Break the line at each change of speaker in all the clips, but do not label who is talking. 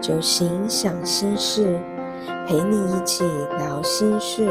酒醒想心事，陪你一起聊心事。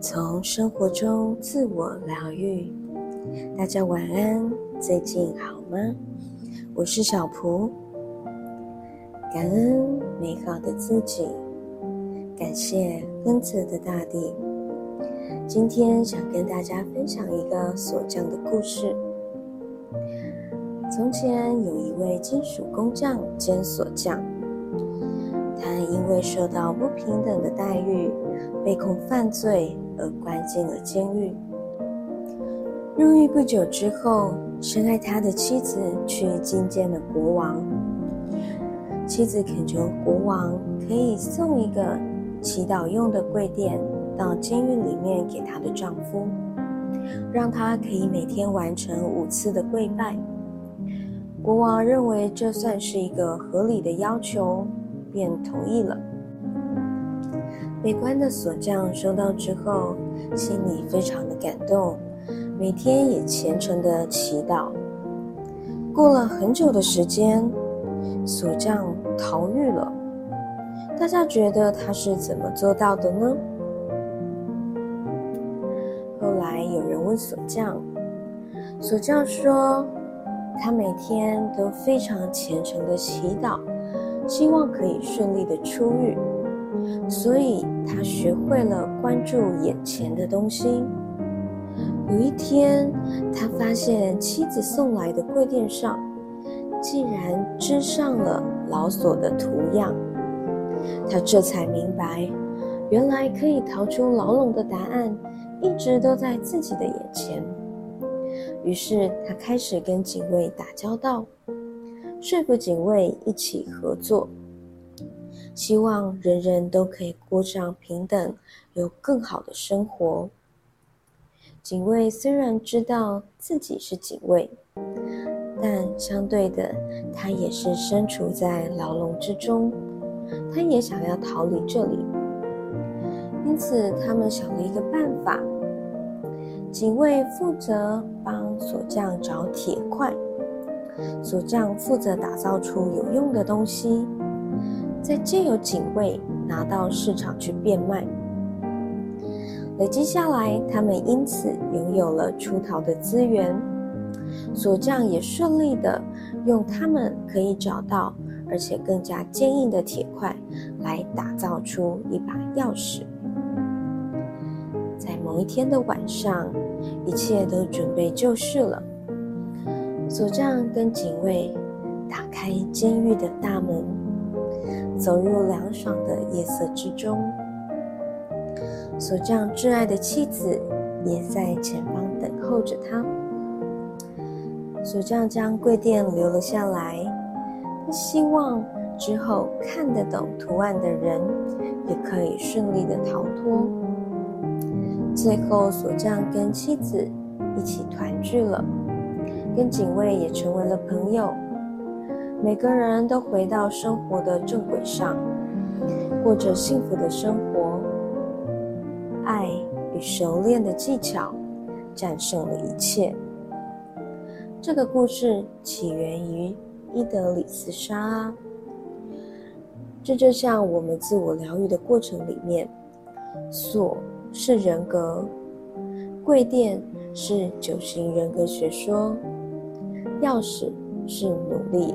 从生活中自我疗愈，大家晚安，最近好吗？我是小蒲，感恩美好的自己，感谢恩泽的大地。今天想跟大家分享一个锁匠的故事。从前有一位金属工匠兼锁匠，他因为受到不平等的待遇，被控犯罪而关进了监狱。入狱不久之后，深爱他的妻子去觐见了国王。妻子恳求国王可以送一个祈祷用的跪垫。到监狱里面给她的丈夫，让他可以每天完成五次的跪拜。国王认为这算是一个合理的要求，便同意了。美观的锁匠收到之后，心里非常的感动，每天也虔诚的祈祷。过了很久的时间，锁匠逃狱了。大家觉得他是怎么做到的呢？问锁匠，锁匠说，他每天都非常虔诚的祈祷，希望可以顺利的出狱，所以他学会了关注眼前的东西。有一天，他发现妻子送来的柜垫上，竟然织上了牢锁的图样，他这才明白，原来可以逃出牢笼的答案。一直都在自己的眼前，于是他开始跟警卫打交道，说服警卫一起合作，希望人人都可以过上平等、有更好的生活。警卫虽然知道自己是警卫，但相对的，他也是身处在牢笼之中，他也想要逃离这里，因此他们想了一个办法。警卫负责帮锁匠找铁块，锁匠负责打造出有用的东西，再借由警卫拿到市场去变卖。累积下来，他们因此拥有了出逃的资源。锁匠也顺利的用他们可以找到而且更加坚硬的铁块来打造出一把钥匙。在某一天的晚上。一切都准备就绪了。锁匠跟警卫打开监狱的大门，走入凉爽的夜色之中。锁匠挚爱的妻子也在前方等候着他。锁匠将贵店留了下来，他希望之后看得懂图案的人也可以顺利的逃脱。最后，锁匠跟妻子一起团聚了，跟警卫也成为了朋友。每个人都回到生活的正轨上，过着幸福的生活。爱与熟练的技巧战胜了一切。这个故事起源于伊德里斯沙。这就像我们自我疗愈的过程里面，锁。是人格，贵殿是九型人格学说，钥匙是努力。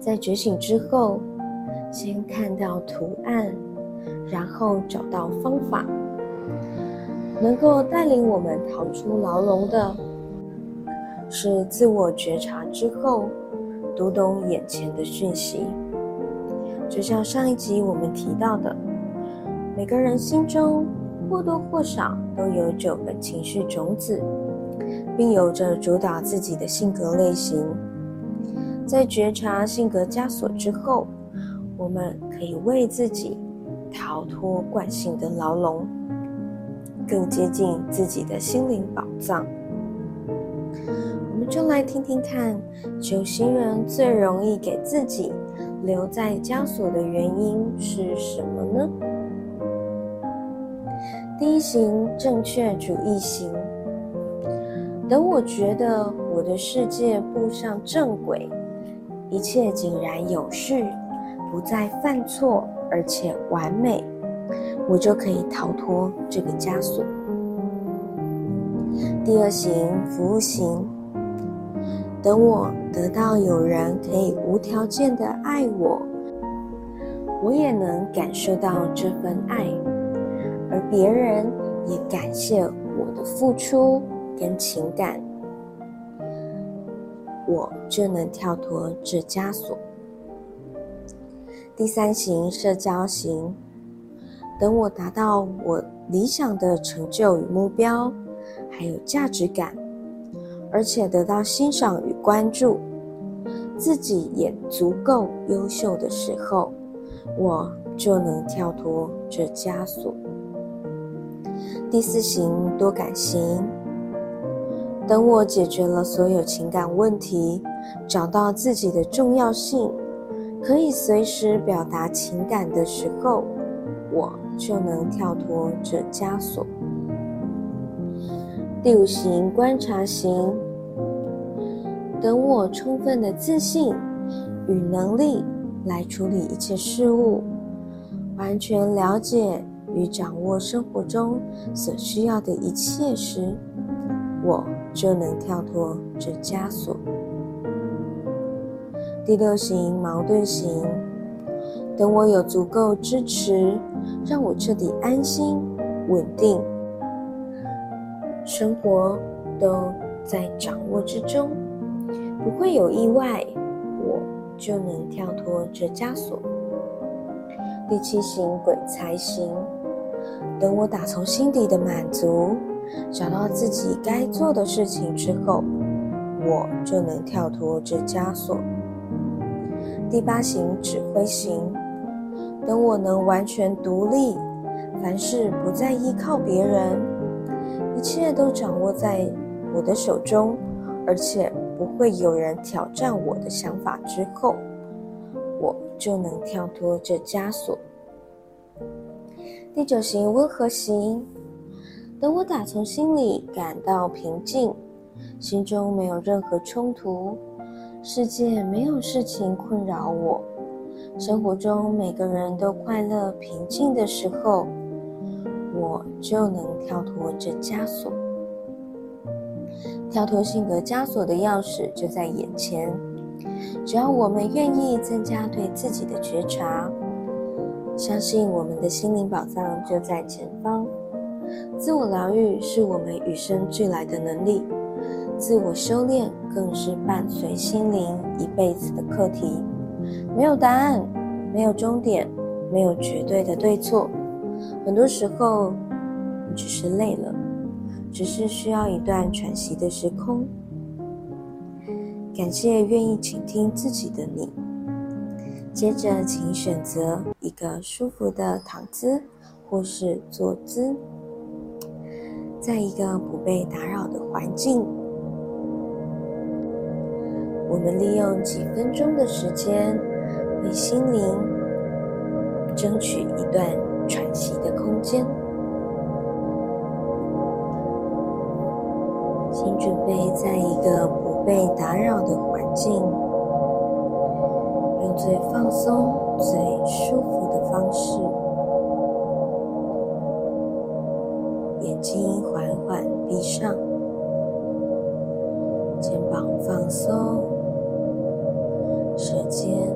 在觉醒之后，先看到图案，然后找到方法，能够带领我们逃出牢笼的，是自我觉察之后，读懂眼前的讯息。就像上一集我们提到的。每个人心中或多或少都有九个情绪种子，并有着主导自己的性格类型。在觉察性格枷锁之后，我们可以为自己逃脱惯性的牢笼，更接近自己的心灵宝藏。我们就来听听看，九型人最容易给自己留在枷锁的原因是什么呢？第一型正确主义型，等我觉得我的世界步上正轨，一切井然有序，不再犯错，而且完美，我就可以逃脱这个枷锁。第二型服务型，等我得到有人可以无条件的爱我，我也能感受到这份爱，别人也感谢我的付出跟情感，我就能跳脱这枷锁。第三型社交型，等我达到我理想的成就与目标。还有价值感，而且得到欣赏与关注，自己也足够优秀的时候，我就能跳脱这枷锁。第四型多感型，等我解决了所有情感问题，找到自己的重要性，可以随时表达情感的时候，我就能跳脱这枷锁。第五型观察型，等我充分的自信与能力来处理一切事物，完全了解与掌握生活中所需要的一切时，我就能跳脱这枷锁。第六型矛盾型，等我有足够支持，让我彻底安心稳定。生活都在掌握之中，不会有意外，我就能跳脱这枷锁。第七型鬼才型，等我打从心底的满足，找到自己该做的事情之后，我就能跳脱这枷锁。第八型指挥型，等我能完全独立，凡事不再依靠别人。一切都掌握在我的手中，而且不会有人挑战我的想法。之后，我就能跳脱这枷锁。第九型温和型，等我打从心里感到平静，心中没有任何冲突，世界没有事情困扰我，生活中每个人都快乐平静的时候。我就能跳脱这枷锁，跳脱性格枷锁的钥匙就在眼前。只要我们愿意增加对自己的觉察，相信我们的心灵宝藏就在前方。自我疗愈是我们与生俱来的能力，自我修炼更是伴随心灵一辈子的课题。没有答案，没有终点，没有绝对的对错。很多时候，只是累了，只是需要一段喘息的时空。感谢愿意倾听自己的你。接着，请选择一个舒服的躺姿或是坐姿，在一个不被打扰的环境。我们利用几分钟的时间，为心灵争取一段。喘息的空间，请准备在一个不被打扰的环境，最放松、最舒服的方式，眼睛缓缓闭上，肩膀放松，舌尖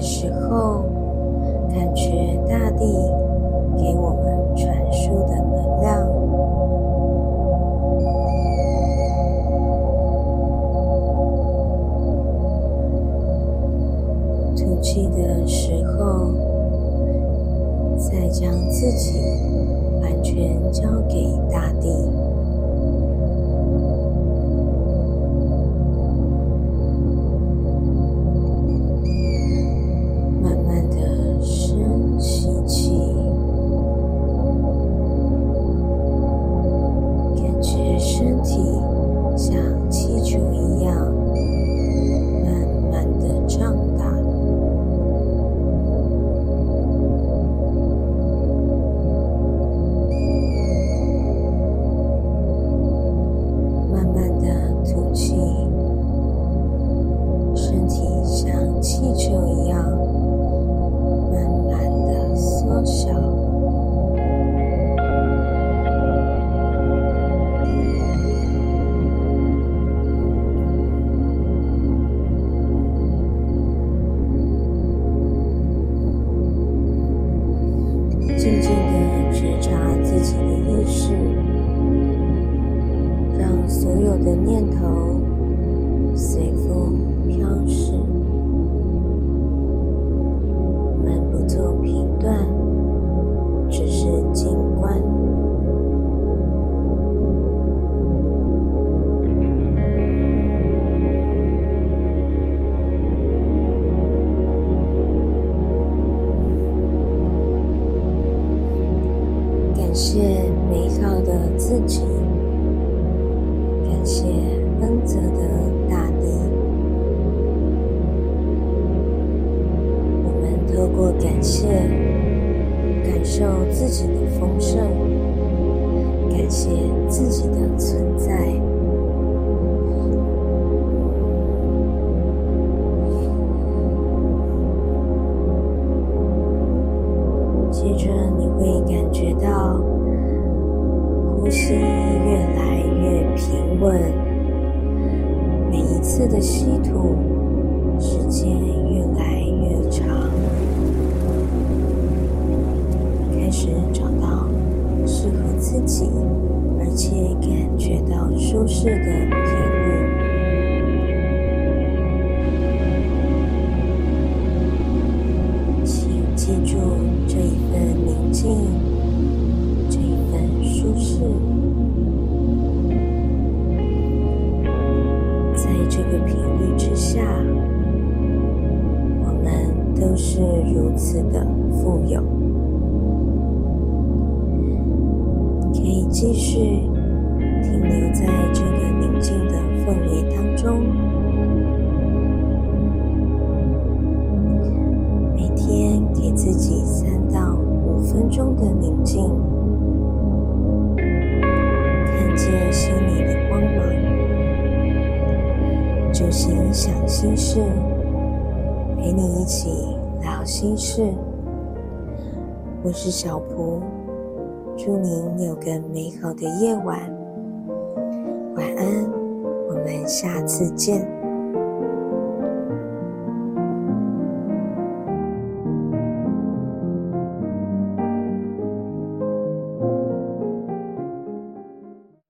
时候，感觉大地。自己的意识，让所有的感谢美好的自己感谢且感觉到舒适的继续停留在这个宁静的氛围当中，每天给自己三到五分钟的宁静，看见心里的光芒，就行想心事，陪你一起聊心事。我是小蒲。祝您有个美好的夜晚，晚安，我们下次见。